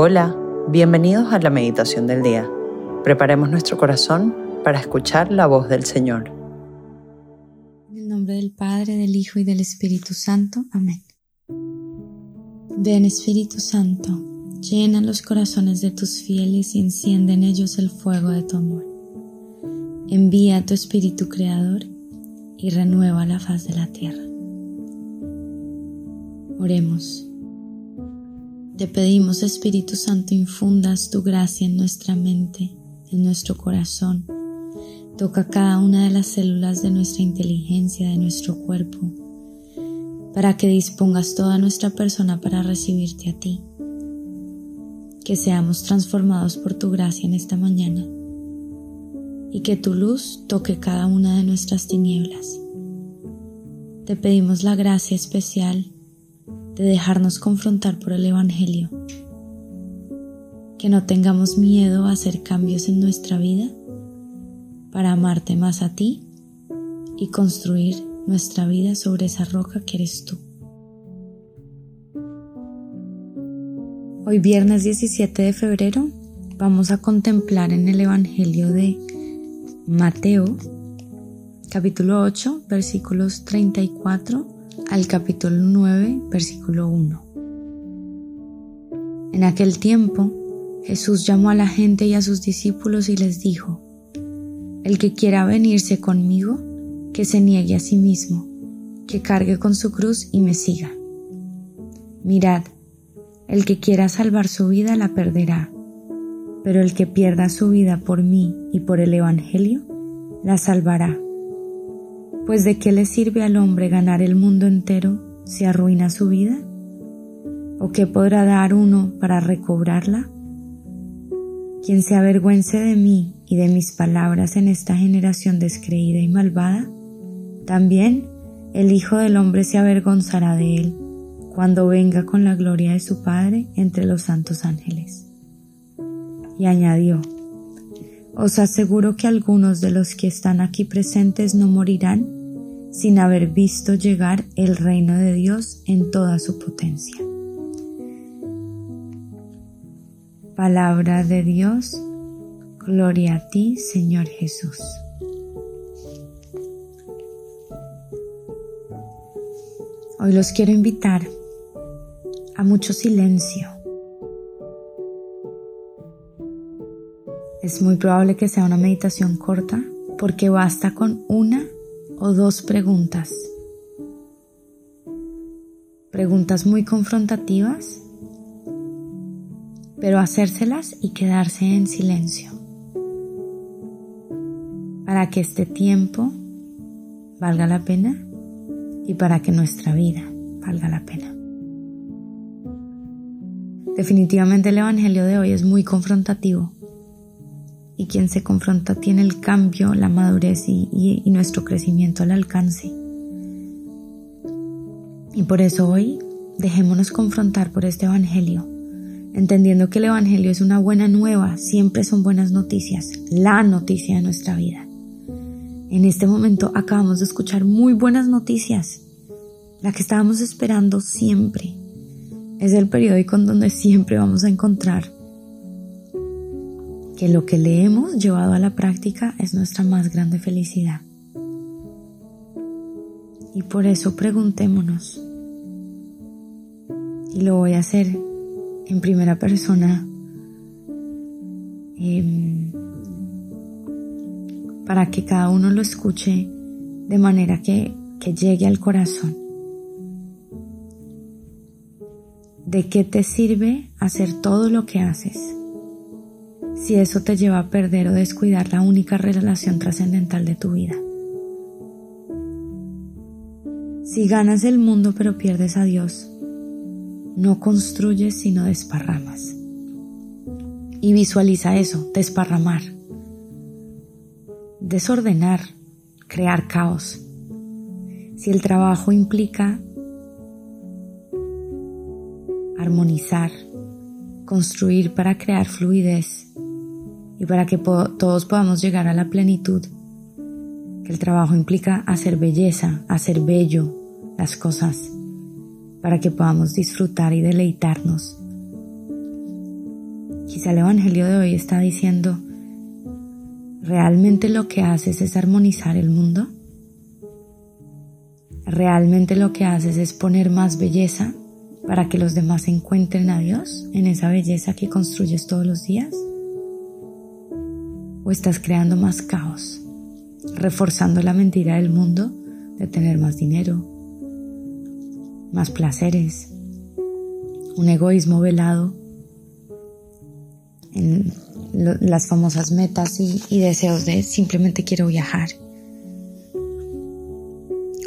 Hola, bienvenidos a la meditación del día. Preparemos nuestro corazón para escuchar la voz del Señor. En el nombre del Padre, del Hijo y del Espíritu Santo. Amén. Ven Espíritu Santo, llena los corazones de tus fieles y enciende en ellos el fuego de tu amor. Envía tu Espíritu Creador y renueva la faz de la tierra. Oremos. Te pedimos, Espíritu Santo, infundas tu gracia en nuestra mente, en nuestro corazón. Toca cada una de las células de nuestra inteligencia, de nuestro cuerpo, para que dispongas toda nuestra persona para recibirte a ti. Que seamos transformados por tu gracia en esta mañana y que tu luz toque cada una de nuestras tinieblas. Te pedimos la gracia especial de dejarnos confrontar por el Evangelio. Que no tengamos miedo a hacer cambios en nuestra vida para amarte más a ti y construir nuestra vida sobre esa roca que eres tú. Hoy viernes 17 de febrero vamos a contemplar en el Evangelio de Mateo capítulo 8 versículos 34 al capítulo 9, versículo 1. En aquel tiempo, Jesús llamó a la gente y a sus discípulos y les dijo, El que quiera venirse conmigo, que se niegue a sí mismo, que cargue con su cruz y me siga. Mirad, el que quiera salvar su vida la perderá, pero el que pierda su vida por mí y por el Evangelio, la salvará. Pues de qué le sirve al hombre ganar el mundo entero si arruina su vida? ¿O qué podrá dar uno para recobrarla? Quien se avergüence de mí y de mis palabras en esta generación descreída y malvada, también el Hijo del Hombre se avergonzará de él cuando venga con la gloria de su Padre entre los santos ángeles. Y añadió, Os aseguro que algunos de los que están aquí presentes no morirán sin haber visto llegar el reino de Dios en toda su potencia. Palabra de Dios, gloria a ti, Señor Jesús. Hoy los quiero invitar a mucho silencio. Es muy probable que sea una meditación corta porque basta con una o dos preguntas. Preguntas muy confrontativas, pero hacérselas y quedarse en silencio para que este tiempo valga la pena y para que nuestra vida valga la pena. Definitivamente el Evangelio de hoy es muy confrontativo y quien se confronta tiene el cambio, la madurez y, nuestro crecimiento al alcance. Y por eso hoy dejémonos confrontar por este Evangelio, entendiendo que el Evangelio es una buena nueva, siempre son buenas noticias, la noticia de nuestra vida. En este momento acabamos de escuchar muy buenas noticias, la que estábamos esperando siempre. Es el periódico en donde siempre vamos a encontrar que lo que le hemos llevado a la práctica es nuestra más grande felicidad. Y por eso preguntémonos, y lo voy a hacer en primera persona, em, para que cada uno lo escuche de manera que, que llegue al corazón. ¿De qué te sirve hacer todo lo que haces? Si eso te lleva a perder o descuidar la única relación trascendental de tu vida. Si ganas el mundo pero pierdes a Dios, no construyes sino desparramas. Y visualiza eso, desparramar, desordenar, crear caos. Si el trabajo implica armonizar, construir para crear fluidez, y para que todos podamos llegar a la plenitud, que el trabajo implica hacer belleza, hacer bello las cosas, para que podamos disfrutar y deleitarnos. Quizá el Evangelio de hoy está diciendo, ¿realmente lo que haces es armonizar el mundo? ¿Realmente lo que haces es poner más belleza para que los demás encuentren a Dios en esa belleza que construyes todos los días? ¿O estás creando más caos, reforzando la mentira del mundo de tener más dinero, más placeres, un egoísmo velado en las famosas metas y, y deseos de simplemente quiero viajar.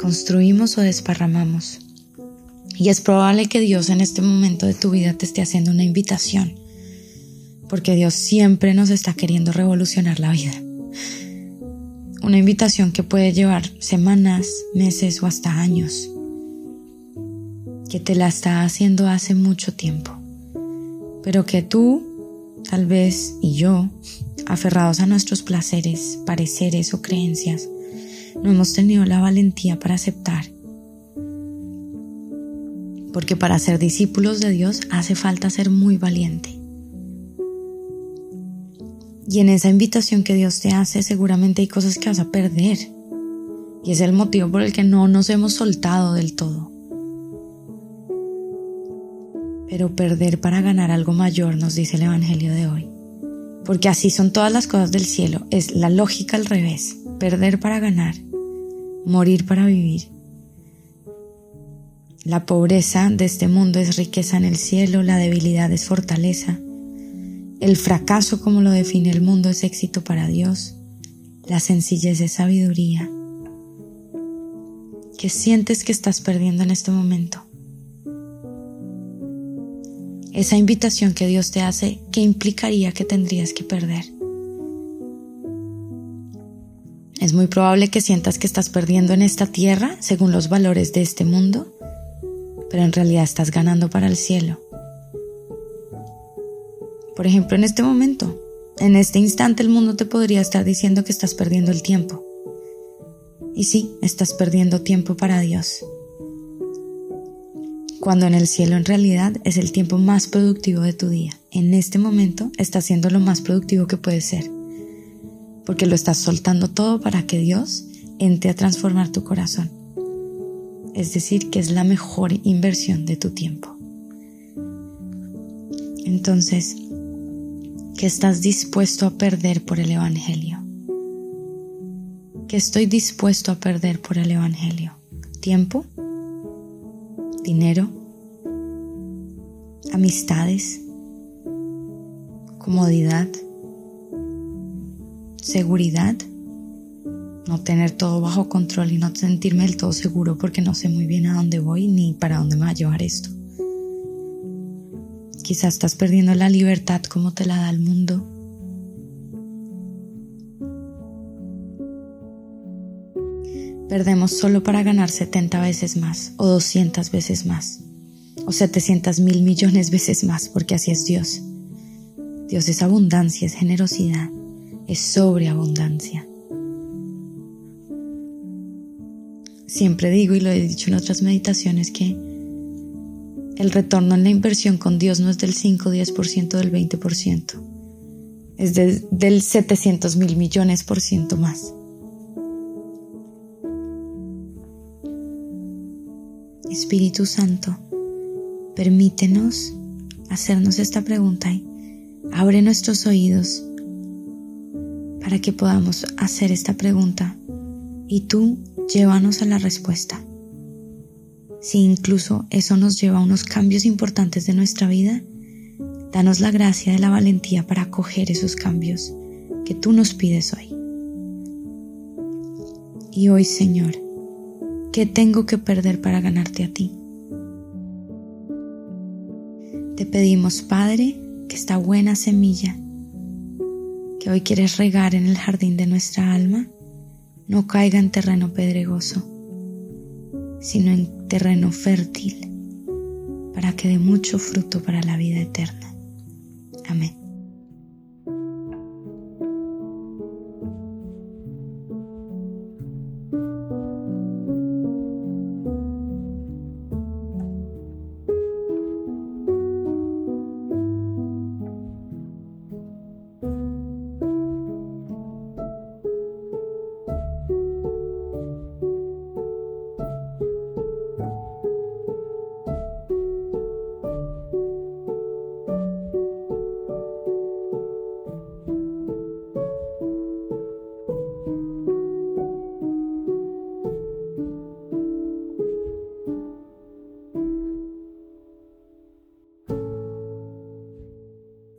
Construimos o desparramamos. Y es probable que Dios en este momento de tu vida te esté haciendo una invitación, porque Dios siempre nos está queriendo revolucionar la vida. Una invitación que puede llevar semanas, meses o hasta años que te la está haciendo hace mucho tiempo, pero que tú, tal vez, y yo, aferrados a nuestros placeres, pareceres o creencias, no hemos tenido la valentía para aceptar. Porque para ser discípulos de Dios hace falta ser muy valiente. Y en esa invitación que Dios te hace seguramente hay cosas que vas a perder. Y es el motivo por el que no nos hemos soltado del todo pero perder para ganar algo mayor, nos dice el Evangelio de hoy. Porque así son todas las cosas del cielo, es la lógica al revés, perder para ganar, morir para vivir. La pobreza de este mundo es riqueza en el cielo, la debilidad es fortaleza, el fracaso como lo define el mundo es éxito para Dios, la sencillez es sabiduría. ¿Qué sientes que estás perdiendo en este momento? esa invitación que Dios te hace, ¿qué implicaría que tendrías que perder? Es muy probable que sientas que estás perdiendo en esta tierra según los valores de este mundo, pero en realidad estás ganando para el cielo. Por ejemplo, en este momento, en este instante el mundo te podría estar diciendo que estás perdiendo el tiempo. Y sí, estás perdiendo tiempo para Dios cuando en el cielo en realidad es el tiempo más productivo de tu día. En este momento estás siendo lo más productivo que puedes ser, porque lo estás soltando todo para que Dios entre a transformar tu corazón. Es decir, que es la mejor inversión de tu tiempo. Entonces, ¿qué estás dispuesto a perder por el Evangelio? ¿Qué estoy dispuesto a perder por el Evangelio? ¿Tiempo? dinero, amistades, comodidad, seguridad, no tener todo bajo control y no sentirme del todo seguro porque no sé muy bien a dónde voy ni para dónde me va a llevar esto. Quizás estás perdiendo la libertad como te la da el mundo perdemos solo para ganar 70 veces más o 200 veces más o 700 mil millones veces más, porque así es Dios. Dios es abundancia, es generosidad, es sobreabundancia. Siempre digo y lo he dicho en otras meditaciones que el retorno en la inversión con Dios no es del 5, 10%, del 20%, es del 700 mil millones por ciento más. Espíritu Santo, permítenos hacernos esta pregunta y abre nuestros oídos para que podamos hacer esta pregunta y tú llévanos a la respuesta. Si incluso eso nos lleva a unos cambios importantes de nuestra vida, danos la gracia de la valentía para acoger esos cambios que tú nos pides hoy. Y hoy, Señor, ¿Qué tengo que perder para ganarte a ti? Te pedimos, Padre, que esta buena semilla que hoy quieres regar en el jardín de nuestra alma no caiga en terreno pedregoso, sino en terreno fértil, para que dé mucho fruto para la vida eterna. Amén.